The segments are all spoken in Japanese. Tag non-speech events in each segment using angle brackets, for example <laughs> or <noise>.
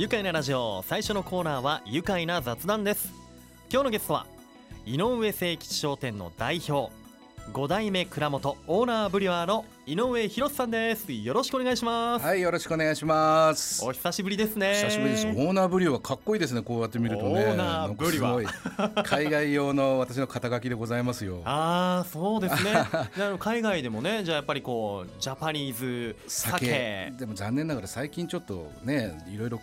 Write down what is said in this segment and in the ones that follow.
愉快なラジオ最初のコーナーは愉快な雑談です。今日のゲストは井上誠吉商店の代表5代目蔵元オーナーブリュワーの井上博さんです。よろしくお願いします。はいよろしくお願いします。お久しぶりですね。久しぶりです。オーナーブリュワーかっこいいですねこうやって見るとね。オーナーブリュワー。海外用の私の肩書きでございますよ。ああそうですね。あの海外でもねじゃあやっぱりこうジャパニーズ酒。でも残念ながら最近ちょっとねいろいろ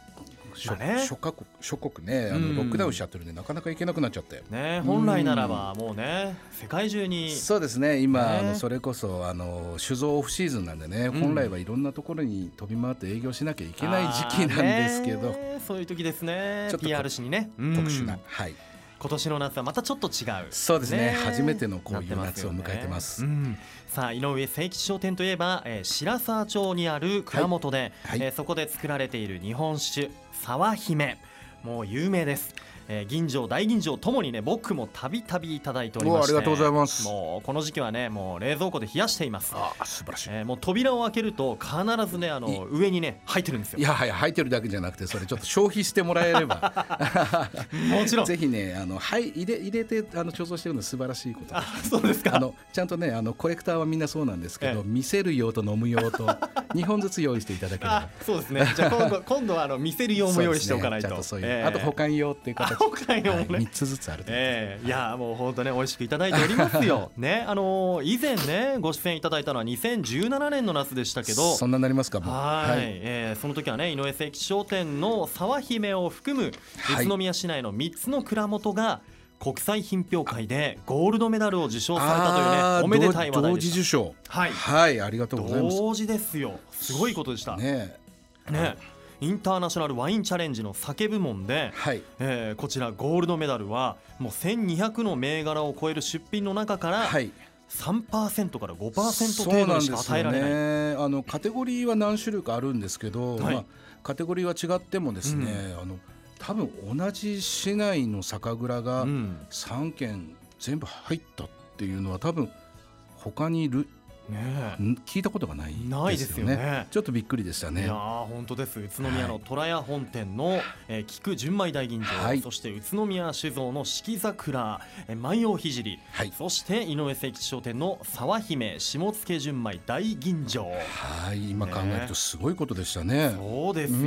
諸,、まあね。諸国諸国ね。あうん。のロックダウンしちゃってるんで、なかなか行けなくなっちゃって。ね本来ならばもうね世界中に。そうですね。今、ね。あのそれこそあの酒造オフシーズンなんでね、うん。本来はいろんなところに飛び回って営業しなきゃいけない時期なんですけど、そういう時ですね。ちょっとこ PR しにね、うん。特殊な、はい。今年の夏はまたちょっと違う。そうですね。ね。初めてのこういう夏を迎えてます、うん。さあ井上誠吉商店といえば、えー白沢町にある蔵元で、はい。えーそこで作られている日本酒沢姫。もう有名です、えー、銀醸大銀醸ともにね僕もたびたびいただいておりまして。おありがとうございます。もうこの時期はねもう冷蔵庫で冷やしています。ああ素晴らしい。えーもう扉を開けると必ずねあの上にね入ってるんですよ。いやはい入ってるだけじゃなくてそれちょっと消費してもらえれば。<laughs> もちろん。ぜひねあのはい入れ入れてあの貯蔵してるの素晴らしいことで。あそうですか。あのちゃんとねあのコレクターはみんなそうなんですけど、ええ。見せる用と飲む用と2本ずつ用意していただければ。あそうですね。じゃあ今度 <laughs> 今度はあの見せる用も用意しておかないと。ね。とそういう、えーあと保管用っていう形。あ他用もね、はい、3つずつあるというええ。いやもう本当ね美味しくいただいておりますよ。ねあのー以前ねご出演いただいたのは2017年の夏でしたけど。そんなになりますかはい、えーその時はね井上誠吉商店の沢姫を含むはい。宇都宮市内の3つの蔵元が国際品評会でゴールドメダルを受賞されたというねおめでたい話題同でし時受賞。はい。はい、ありがとたうございます。同時ですよ。すごいことでした。ね。ね。インターナショナルワインチャレンジの酒部門ではい。えーこちらゴールドメダルはもう1200の銘柄を超える出品の中からはい。3%から5%そう程度にしか与えられない。ねあのカテゴリーは何種類かあるんですけど、はい。まあ、カテゴリーは違ってもですね、あの多分同じ市内の酒蔵がうん。3軒全部入ったっていうのは多分他にいる聞いたことがないないですよね。ちょっとびっくりでしたえ、いねやー本当です。宇都宮の虎屋本店の、えー菊純米大吟醸、はい。そして宇都宮酒造の四季桜、えー万葉聖。はい。そして井上誠吉商店の沢姫下野純米大吟醸。はい。今考えるとすごいことでしたね。そうですよ。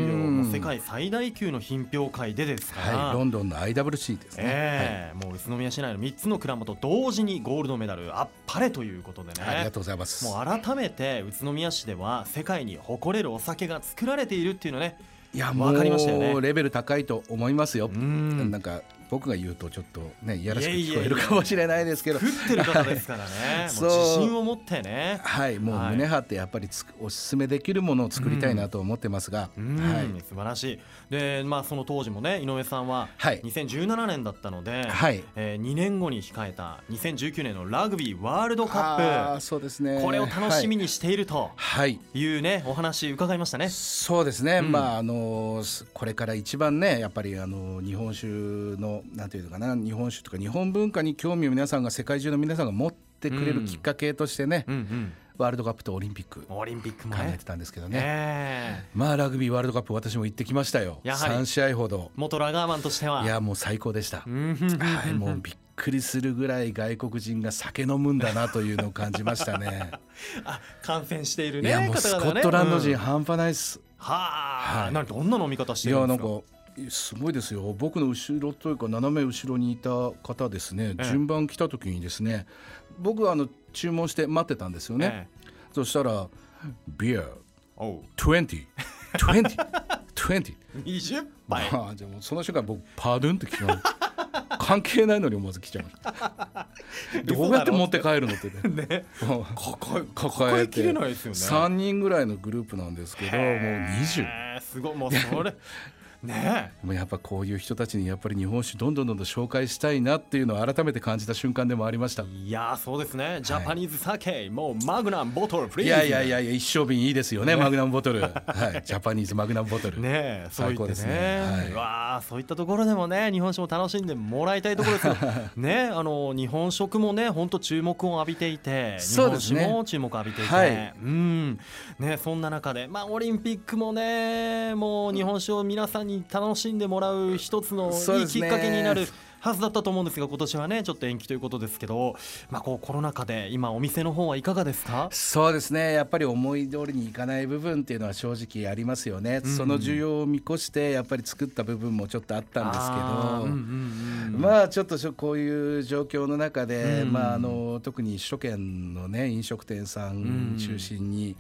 世界最大級の品評会でですから、はい。ロンドンの IWC ですね、え。えもう宇都宮市内の3つの蔵元同時にゴールドメダルあっぱれということでね。はいありがとうございますもう改めて宇都宮市では世界に誇れるお酒が作られているっていうのねいやもわかりましたよね。うレベル高いと思いますよ。う、ん。なんか僕が言うとちょっとねいやらしく聞こえるかもしれないですけど。食ってる方ですからね。<laughs> そうもう。自信を持ってね。はいもうはい。胸張ってやっぱりつくおすすめできるものを作りたいなと思ってますが、うん、はい。素晴らしい。でまあその当時もね井上さんははい。2017年だったので、はい。えー2年後に控えた2019年のラグビーワールドカあッーそうですね。プこれを楽しみににしているとはい、はいいうねお話伺いましたね。そうですね、うん。まああのすこれから一番ねやっぱりあの日本酒のなんていうのかな日本酒とか日本文化に興味を皆さんが世界中の皆さんが持ってくれるきっかけとしてね、うんうん。ワールドカップとオリンピック考オリンピックもね。えて。たんですけどね、ええ。まあラグビーワールドカップ私も行ってきましたよ。やはり。3試合ほど。元ラガーマンとしては。いやもう最高でした。はいもうびっくりするぐらい外国人が酒飲むんだなというのを感じましたね。<laughs> あ感染しているいねやもうスコットランド人うん。半端ないっす、はあ、はい。なんどんな飲み方していやなんんるですかかすごいですよ。僕の後ろというか斜め後ろにいた方ですね、ええ。順番来た時にですね僕はあの注文して待ってたんですよね、ええ。そしたら「ビアおう。20 20 20」20杯。まあ、じゃあもうその瞬間僕パドゥンって聞き関係ないのに思わず来ちゃいました。どうやって持って帰るのって。ね。抱え抱抱えきれないですよね。3人ぐらいのグループなんですけどもう20へえすごい。もうそれ <laughs> ねもうやっぱこういう人たちにやっぱり日本酒どんどんどんどん紹介したいなっていうのを改めて感じた瞬間でもありました。えいやーそうですね。ジャパニーズ酒、もうマグナムボトルプリーズいやいやいやいや一升瓶いいですよねマグナムボトル。<laughs> はい。ジャパニーズマグナムボトル。ね最高ですね。はい。うわあそういったところでもね日本酒も楽しんでもらいたいところです。よ <laughs> ねあの日本食もね本当注目を浴びていて日本酒も注目を浴びていて、はい。うん。ねそんな中でまあオリンピックもねもう日本酒を皆さんにに楽しんでもらう一つのいいきっかけになるはずだったと思うんですが今年はねちょっと延期ということですけど、まあ、こうコロナ禍で今お店の方はいかがですか？そうですね。やっぱり思い通りにいかない部分っていうのは正直ありますよね、うんその需要を見越してやっぱり作った部分もちょっとあったんですけど、まあちょっとこういう状況の中で、うん。まあ、あの特に首都圏の、ね、飲食店さん。中心に、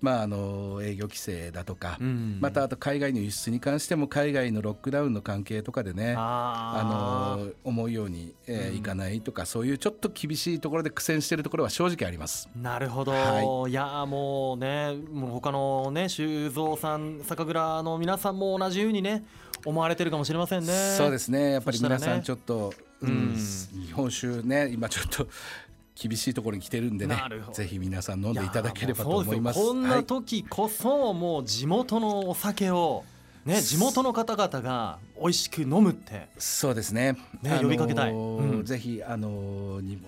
まあ、あの営業規制だとか、うんまたあと海外の輸出に関しても海外のロックダウンの関係とかでねあの思うように、えーうんいかないとかそういうちょっと厳しいところで苦戦しているところは正直あります。なるほど、、はい。やもうねもう他のね修造さん酒蔵の皆さんも同じようにね思われてるかもしれませんね。そうですね。やっぱり皆さんちょっと、うんうん。日本酒ね今ちょっと厳しいところに来てるんでねぜひ皆さん飲んでいただければと思います。こんはない時こそもう地元のお酒をね地元の方々が美味しく飲むってそうですね。ね呼びかけたい。うん。ぜひあのーに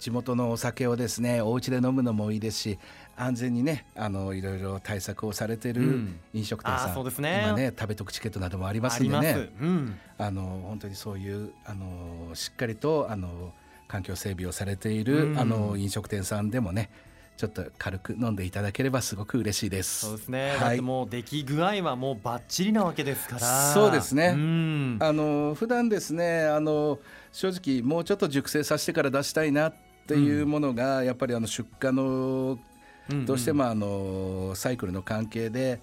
地元のお酒をですねお家で飲むのもいいですし安全にねあのいろいろ対策をされてるうん。飲食店さん、うですね。今ね食べ得チケットなどもありますんでね。うん、あの本当にそういうあのしっかりとあの環境整備をされている、うん。あの飲食店さんでもねちょっと軽く飲んでいただければすごく嬉しいです。そうですね、だはいもう出来具合はもうバッチリなわけですから。そうですね。うん。あの普段ですねあの正直もうちょっと熟成させてから出したいなっていうものが、やっぱりあの出荷のうん。どうしてもあのサイクルの関係で。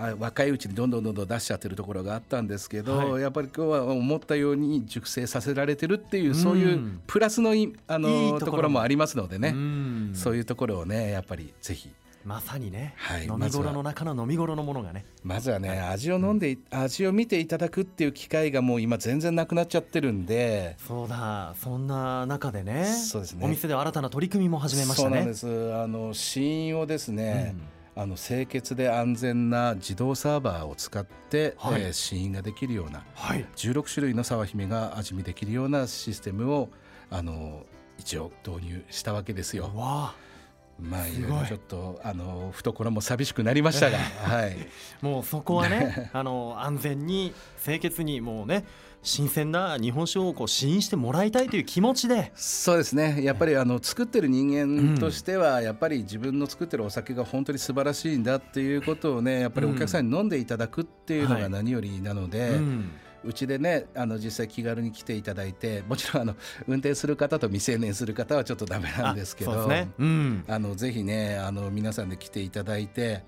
あ若いうちにどんどんどんどん出しちゃってるところがあったんですけど、はい。やっぱり今日は思ったように熟成させられてるっていう、うん。そういうプラスのいあのいいところも。ありますのでね、うん。そういうところをねやっぱりぜひ。まさにね、はい飲み頃の中の飲み頃のものがね。まずはね味を飲んでい味を見ていただくっていう機会がもう今全然なくなっちゃってるんで。そうだ。そんな中でね。そうですね。お店では新たな取り組みも始めましたね。そうなんです。あの試飲をですね、あの清潔で安全な自動サーバーを使って、はいえー試飲ができるようなはい16種類の沢姫が味見できるようなシステムをあの一応導入したわけですよ。わまあいいろいろちょっとあの懐も寂しくなりましたが、<laughs> はい。あもうそこはねあの安全に清潔にもうね新鮮な日本酒をこう試飲してもらいたいという気持ちで。そうですね。やっぱりあの作ってる人間としては、やっぱり自分の作ってるお酒が本当に素晴らしいんだっていうことをねやっぱりお客さんに飲んでいただくっていうのはい。が何よりなので。うん。うちでねあの実際気軽に来ていただいてもちろんあの運転する方と未成年する方はちょっとダメなんですけどあのぜひねあの皆さんで来ていただいて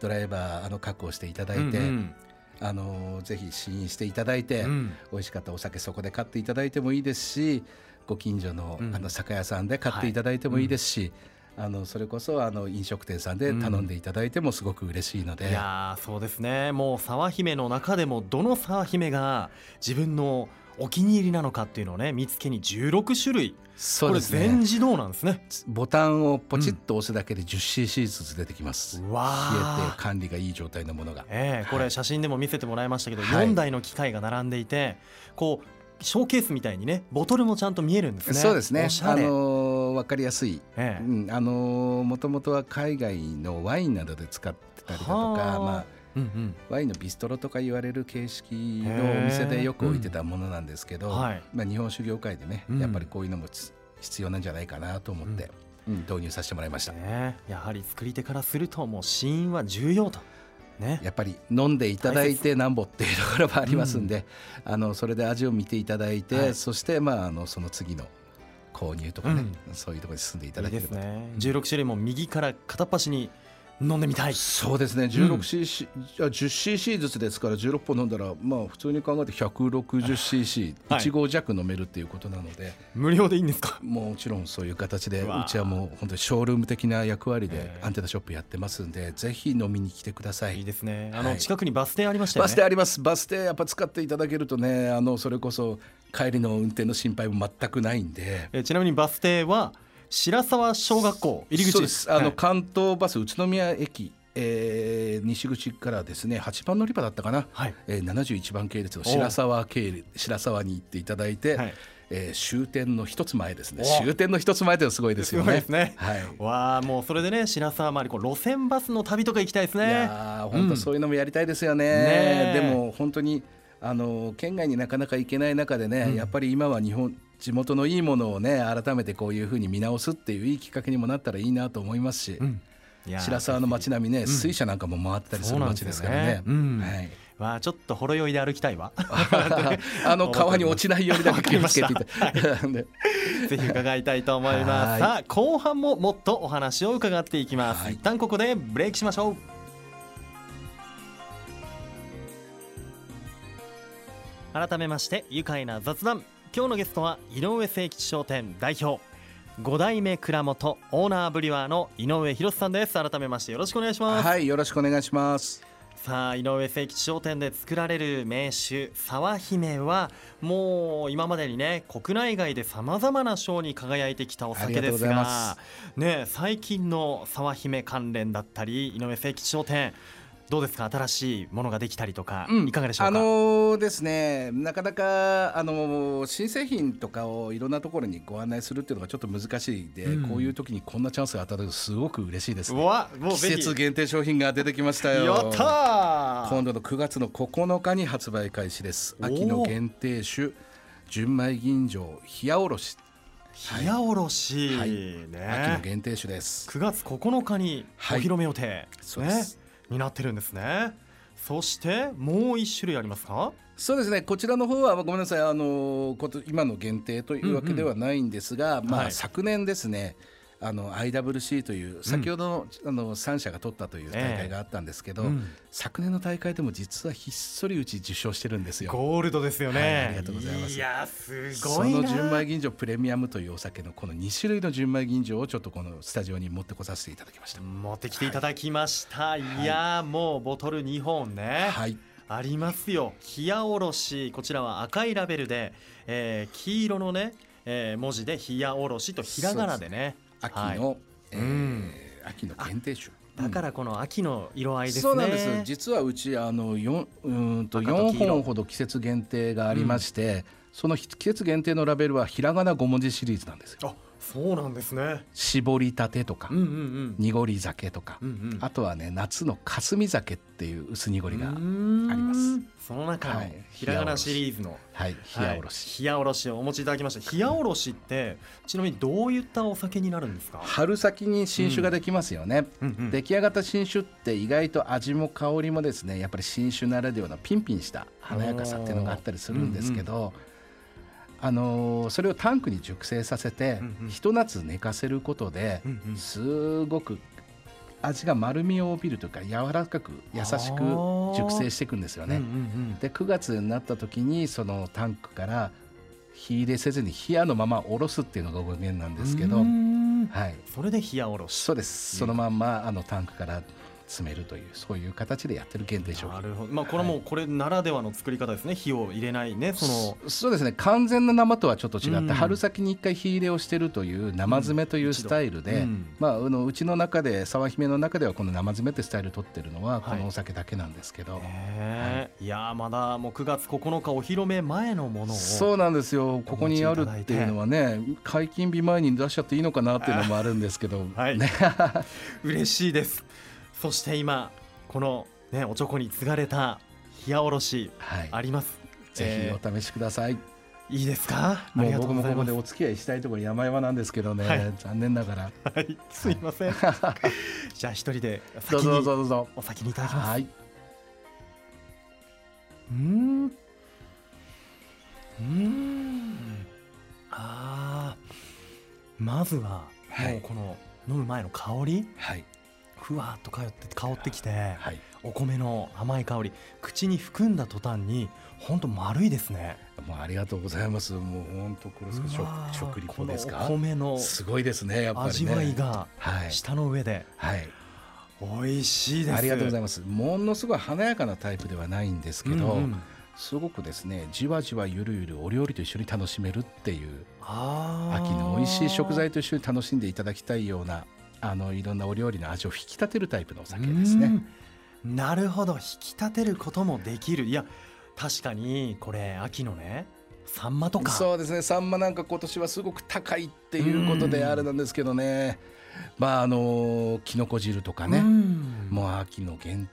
ドライバーあの確保していただいて、うんあのぜひ試飲していただいて、うん。美味しかったお酒そこで買っていただいてもいいですしご近所の,、うん。あの酒屋さんで買っていただいてもいいですし、あのそれこそあの飲食店さんで頼んでいただいてもすごく嬉しいので、いやーそうですね。もう沢姫の中でもどの沢姫が自分のお気に入りなのかっていうのをね見つけに16種類。そうですこれ全ね自動なんですね。ボタンをポチッと押すだけで 10cc ずつ出てきます、うわ冷ーえて管理がいい状態のものが。ええこれ写真でも見せてもらいましたけど、はい。4台の機械が並んでいてこうショーケースみたいにねボトルもちゃんと見えるんですね。そうですね。あおしゃれ、のーわかりやすい、ええ。うん、あのもともとは海外のワインなどで使ってたりだとかはあ。まあうんうん。ワインのビストロとか言われる形式のお店でよく置いてたものなんですけど、うんはい。まあ、日本酒業界でね、うん。やっぱりこういうのもつ必要なんじゃないかなと思って、うん。導入させてもらいました。ねやはり作り手からするともう死因は重要と。ね。やっぱり飲んでいただいてなんぼっていうところもありますんで、あのそれで味を見ていただいて、はい。そして、まあ、あのその次の購入とかね、そういうところに進んでいたいいだければですね。16種類も右から片っ端に飲んでみたい。そうですね。16cc、じゃあ 10cc ずつですから16本飲んだらまあ普通に考えて 160cc1 はい。合弱飲めるっていうことなので、無料でいいんですか？もちろんそういう形でうちはもう本当にショールーム的な役割でアンテナショップやってますんでぜひ飲みに来てください。いいですね。あのはい近くにバス停ありましたよね。バス停あります。バス停やっぱ使っていただけるとねあのそれこそ帰りの運転の心配も全くないんで。えちなみにバス停は白沢小学校入り口です。あの、はい。関東バス宇都宮駅、えー西口からですね8番乗り場だったかな、はい。えー、71番系列の白沢系列白沢に行っていただいて、はい。ええー終点の一つ前ですね。お終点の一つ前ってのはすごいですよね。すね。はい。わあもうそれでね白沢周りこう路線バスの旅とか行きたいですいねやー本当そういうのもやりたいですよね,、ねえ。でも本当にあの県外になかなか行けない中でね、うん。やっぱり今は日本地元のいいものをね改めてこういうふうに見直すっていういいきっかけにもなったらいいなと思いますし、うん。白沢の街並みね、ん。水車なんかも回ったりする街ですからね。ねうん。はい。わあちょっとほろ酔いで歩きたいわ。<laughs> あの川に落ちないようにだけ気をつけてい <laughs> た。でぜひ伺いたいと思いはます。い。さあ後半ももっとお話を伺っていきます、はい。一旦ここでブレイクしましょう。改めまして愉快な雑談今日のゲストは井上誠吉商店代表。5代目蔵元オーナーブリュワーの井上博さんです。改めましてよろしくお願いします、はい、よろしくお願いします。さあ井上誠吉商店で作られる名酒沢姫はもう今までにね国内外でさまざまな賞に輝いてきたお酒ですがね最近の沢姫関連だったり井上誠吉商店どうですか？新しいものができたりとか、いかがでしょうか、あのーですねなかなか、あのー新製品とかをいろんなところにご案内するっていうのがちょっと難しいで、うん。こういう時にこんなチャンスが当たるとすごく嬉しいです、ね、うわもう季節限定商品が出てきましたよ。やったー。今度の9月の9日に発売開始です。秋の限定酒純米吟醸冷やおろし、冷やおろし、はい。ね。秋の限定酒です。9月9日にお披露目予定、そうです。ね、になってるんですね。そしてもう一種類ありますか？そうですね。こちらの方はごめんなさい。あのこと今の限定というわけではないんですが、まあ、はい。昨年ですねあの IWC という先ほどの,、あの3社が取ったという大会があったんですけど、うん。昨年の大会でも実はひっそりうち受賞してるんですよ。ゴールドですよね、はいありがとうございます。いやすそごいな。の純米吟醸プレミアムというお酒のこの2種類の純米吟醸をちょっとこのスタジオに持ってこさせていただきました。持ってきていただきました、い、やもうボトル2本ね、はい、ありますよ。冷やおろしこちらは赤いラベルで、えー黄色のね、えー文字で冷やおろしとひらがなでね秋はい。の、えーうん。秋の限定酒。だからこの秋の色合いですね。そうなんです。実はうちあの4うーんと4赤と黄色。本ほど季節限定がありまして、その季節限定のラベルはひらがな5文字シリーズなんですよ。あそうなんですね。絞りたてとか、うんうんうん。濁り酒とか、うんうん。あとはね夏の霞酒っていう薄濁りが、あります。その中のはい。ひらがなシリーズのはい。冷やおろし、はい冷やおろしをお持ちいただきました。冷やおろしってちなみにどういったお酒になるんですか、春先に新酒ができますよね、うんうん。出来上がった新酒って意外と味も香りもですねやっぱり新酒ならではのピンピンした華やかさっていうのがあったりするんですけど、あのーそれをタンクに熟成させて、うんうん。ひと夏寝かせることで、うんうん。すごく味が丸みを帯びるというか柔らかく優しく熟成していくんですよね。うんうんで9月になった時にそのタンクから火入れせずに冷やのままおろすっていうのが語源なんうんですけど、はい、それで冷やおろし。そうです。そのまんまあのタンクから詰めるというそういう形でやってる限定商品なるほど。まあこれはもうこれならではの作り方ですね。火を入れないね。そのそそうですね。完全な生とはちょっと違って、うん。春先に一回火入れをしてるという生詰めというスタイルで、うん。まあ、あのうちの中で沢姫の中ではこの生詰めってスタイル取ってるのははい。このお酒だけなんですけど、ねえい。やーまだもう9月9日お披露目前のものをそうなんですよ。ここにあるっていうのはね解禁日前に出しちゃっていいのかなっていうのもあるんですけど、はい。ね、<laughs> 嬉しいですそして今このねおちょこに継がれた冷やおろしはい、あります。ぜひお試しください、いいですか？あもう僕もここでお付き合いしたいところ山々なんですけどね、はい。残念ながら。はい。すいません。じゃあ一人でどうぞどう先にぞどうぞ。お先にいただきます。はい。うーん。うーん。あー。まずははい。もうこの飲む前の香り？はいふわっと香って香ってきてはい。お米の甘い香り口に含んだ途端に本当丸いですね。もうありがとうございます。もう本当これ食食リポですか？このお米のすごいですねやっぱりね。味わいがはい。舌の上で。はい。美味しいです。ありがとうございまます。ものすごい華やかなタイプではないんですけど、うんうん。すごくですねじわじわゆるゆるお料理と一緒に楽しめるっていう秋の美味しい食材と一緒に楽しんでいただきたいようなあのいろんなお料理の味を引き立てるタイプのお酒ですね。うん。なるほど。引き立てることもできる。いや確かにこれ秋のねサンマとか。そうですね。サンマなんか今年はすごく高いっていうことであれなんですけどね。まああのきのこ汁とかね。もう秋の限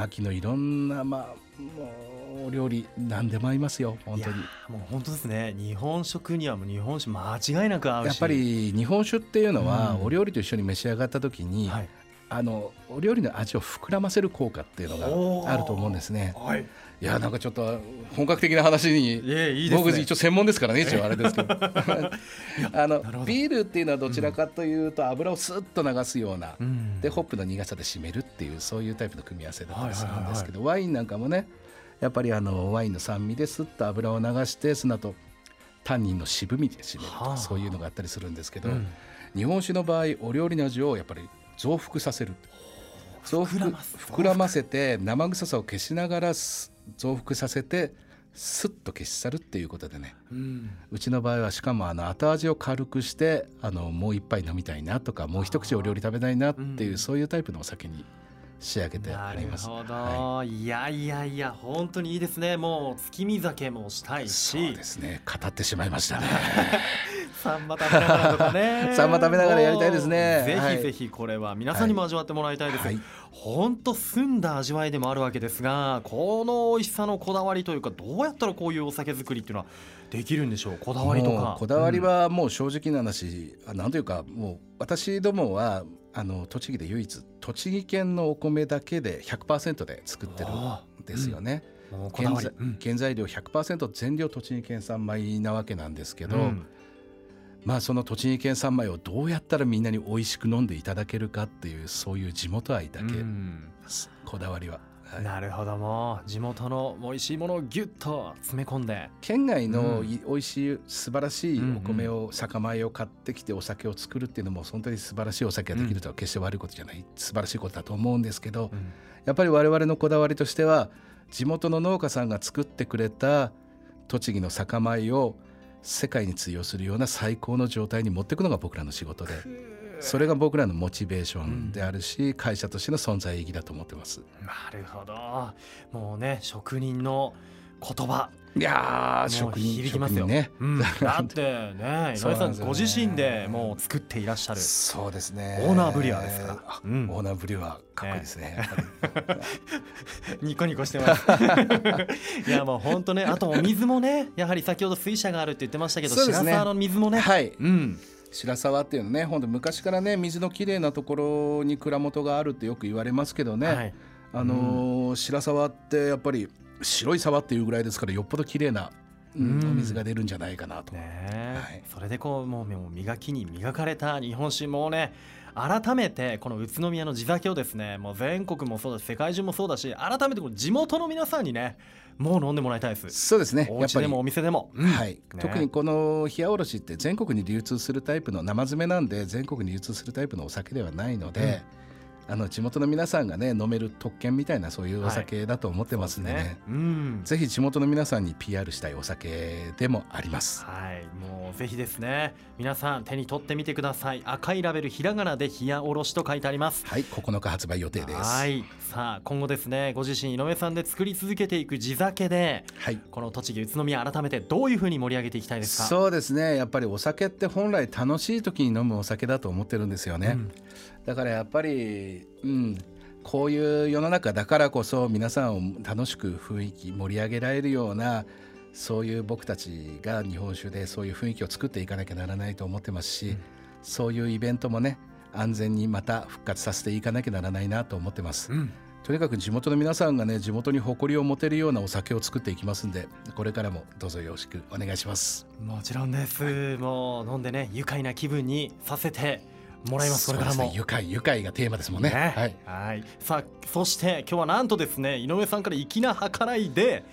秋のいろんなまあもうお料理何でも合いますよ本当に。もう本当ですね。日本食にはもう日本酒間違いなく合うし。やっぱり日本酒っていうのは、お料理と一緒に召し上がった時に、はい、あのお料理の味を膨らませる効果っていうのがあると思うんですね。はい、いやなんかちょっと本格的な話に、いいね、僕一応専門ですからね一応あれですけど。<laughs> あのビールっていうのはどちらかというと油をスッと流すような、うん、でホップの苦さで締めるっていうそういうタイプの組み合わせだったりするんですけど、ワインなんかもねやっぱりあのワインの酸味ですっと油を流してその後タンニンの渋みで締めるとか、そういうのがあったりするんですけど、うん、日本酒の場合お料理の味をやっぱり増幅させる増幅膨らませて生臭さを消しながら増幅させてスッと消し去るっていうことでね、うん、うちの場合はしかもあの後味を軽くしてあのもう一杯飲みたいなとかもう一口お料理食べたいなっていう、うん、そういうタイプのお酒に仕上げてあります。なるほど、はい、いやいやいや本当にいいですね。もう月見酒もしたいし、そうですね。語ってしまいましたね。<laughs> サンマ食べながらとかね。<laughs> サンマ食べながらやりたいですね。ぜひぜひこれは皆さんにも味わってもらいたいです。本、当、澄んだ味わいでもあるわけですが、この美味しさのこだわりというかどうやったらこういうお酒作りっていうのはできるんでしょう？こだわりとか。こだわりはもう正直な話、うん、なんというかもう私どもはあの栃木で唯一栃木県のお米だけで100%で作ってるんですよね。うん、原材料100%全量栃木県産米なわけなんですけど、うん、まあその栃木県産米をどうやったらみんなに美味しく飲んでいただけるかっていうそういう地元愛だけ、こだわりは。はい、なるほど。も地元の美味しいものをギュッと詰め込んで。県外の美味しい素晴らしいお米を酒米を買ってきてお酒を作るっていうのも本当に素晴らしいお酒ができるとは決して悪いことじゃない。素晴らしいことだと思うんですけど、やっぱり我々のこだわりとしては地元の農家さんが作ってくれた栃木の酒米を世界に通用するような最高の状態に持っていくのが僕らの仕事で。それが僕らのモチベーションであるし、うん、会社としての存在意義だと思ってます。なるほど。もうね職人の言葉。いや職人響きますよ。ね、うん、<laughs> だってね井上さんご自身でもう作っていらっしゃる。そうですね。オーナーブリュワーですから、うん、オーナーブリュワーかっこいいですね、ね、<laughs> ニコニコしてます。<laughs> いやもう本当ねあとお水もねやはり先ほど水車があるって言ってましたけど、ね、白沢の水もね。はい、うん。白沢っていうのね本当昔からね水のきれいなところに蔵元があるってよく言われますけどね、はい、あのーうん、白沢ってやっぱり白い沢っていうぐらいですからよっぽどきれいな、うん、お水が出るんじゃないかなと、ねはい、それでこうもう磨きに磨かれた日本酒もね改めてこの宇都宮の地酒をですねもう全国もそうだし世界中もそうだし改めてこの地元の皆さんにねもう飲んでもらいたいです。そうですね。お家でもお店でも、うん、はい、ね、特にこの冷やおろしって全国に流通するタイプの生詰めなんで全国に流通するタイプのお酒ではないので、うんあの地元の皆さんがね飲める特権みたいなそういうお酒だと思ってますんでね。はいね、うん、ぜひ地元の皆さんに PR したいお酒でもあります。はい。もうぜひですね。皆さん手に取ってみてください。赤いラベルひらがなで冷やおろしと書いてあります。はい。9日発売予定です。はい。さあ今後ですねご自身井上さんで作り続けていく地酒で、はい、この栃木宇都宮改めてどういうふうに盛り上げていきたいですか？そうですね。やっぱりお酒って本来楽しい時に飲むお酒だと思ってるんですよね、うん。だからやっぱり、うん、こういう世の中だからこそ皆さんを楽しく雰囲気盛り上げられるようなそういう僕たちが日本酒でそういう雰囲気を作っていかなきゃならないと思ってますし、うん、そういうイベントもね安全にまた復活させていかなきゃならないなと思ってます。うん。とにかく地元の皆さんがね地元に誇りを持てるようなお酒を作っていきますんでこれからもどうぞよろしくお願いします。もちろんです、はい、もう飲んでね愉快な気分にさせてもらいますこれからも、ね、愉快愉快がテーマですもんね、ね、はい、はい。さあそして今日はなんとですね井上さんから粋な計らいで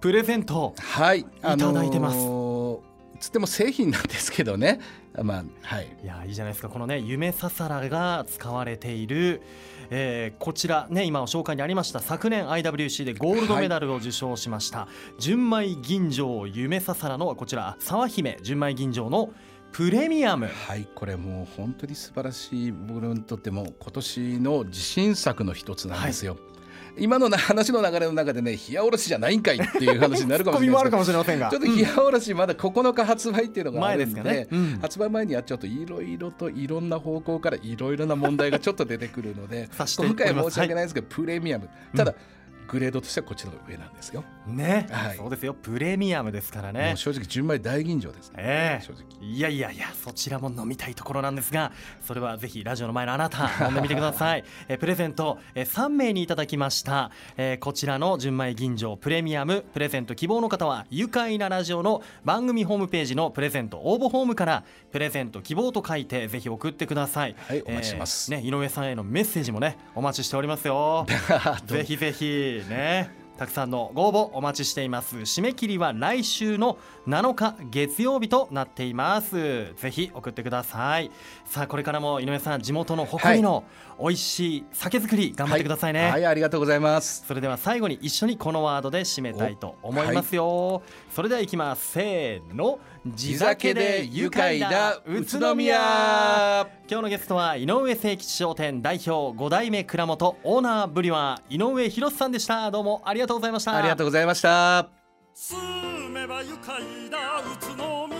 プレゼントはい。いただいてます、あのー、つっても製品なんですけどね。まあはい。いやいいじゃないですか。このね夢ささらが使われているえー、こちらね今紹介にありました昨年 IWC でゴールドメダルを受賞しました、はい、純米吟醸夢ささらのこちら沢姫純米吟醸のプレミアム。はいこれもう本当に素晴らしい。僕にとっても今年の自信作の一つなんですよ、はい。今の話の流れの中でね冷やおろしじゃないんかいっていう話になるかもしれないかもしれませんが。<laughs> ちょっと冷やおろしまだ9日発売っていうのがあるんで,、ね。うん、発売前にはちょっといろいろといろんな方向からいろいろな問題がちょっと出てくるので <laughs> 今回は申し訳ないですけど、はい、プレミアム。ただ、うんグレードとしてはこっちの上なんですよ。ね、はい、そうですよプレミアムですからね。正直純米大吟醸です、ね、えー、正直いやいやいやそちらも飲みたいところなんですがそれはぜひラジオの前のあなた <laughs> 飲んでみてください。えプレゼントえ3名にいただきました、えー、こちらの純米吟醸プレミアムプレゼント希望の方は愉快なラジオの番組ホームページのプレゼント応募フォームからプレゼント希望と書いてぜひ送ってください。はいお待ちします。えー、ね井上さんへのメッセージもねお待ちしておりますよ。<laughs> ぜひぜひね。たくさんのご応募お待ちしています。締め切りは来週の7日月曜日となっています。ぜひ送ってください。さあこれからも井上さん地元の誇りの美味しい酒造り頑張ってくださいね、はい、はい、ありがとうございます。それでは最後に一緒にこのワードで締めたいと思いますよ、はい、それではいきます。せーの地酒で愉快な宇都宮。今日のゲストは井上誠吉商店代表5代目蔵元オーナーブリワー井上博さんでした。どうもありがとうございました。ありがとうございました。住めば愉快な宇都宮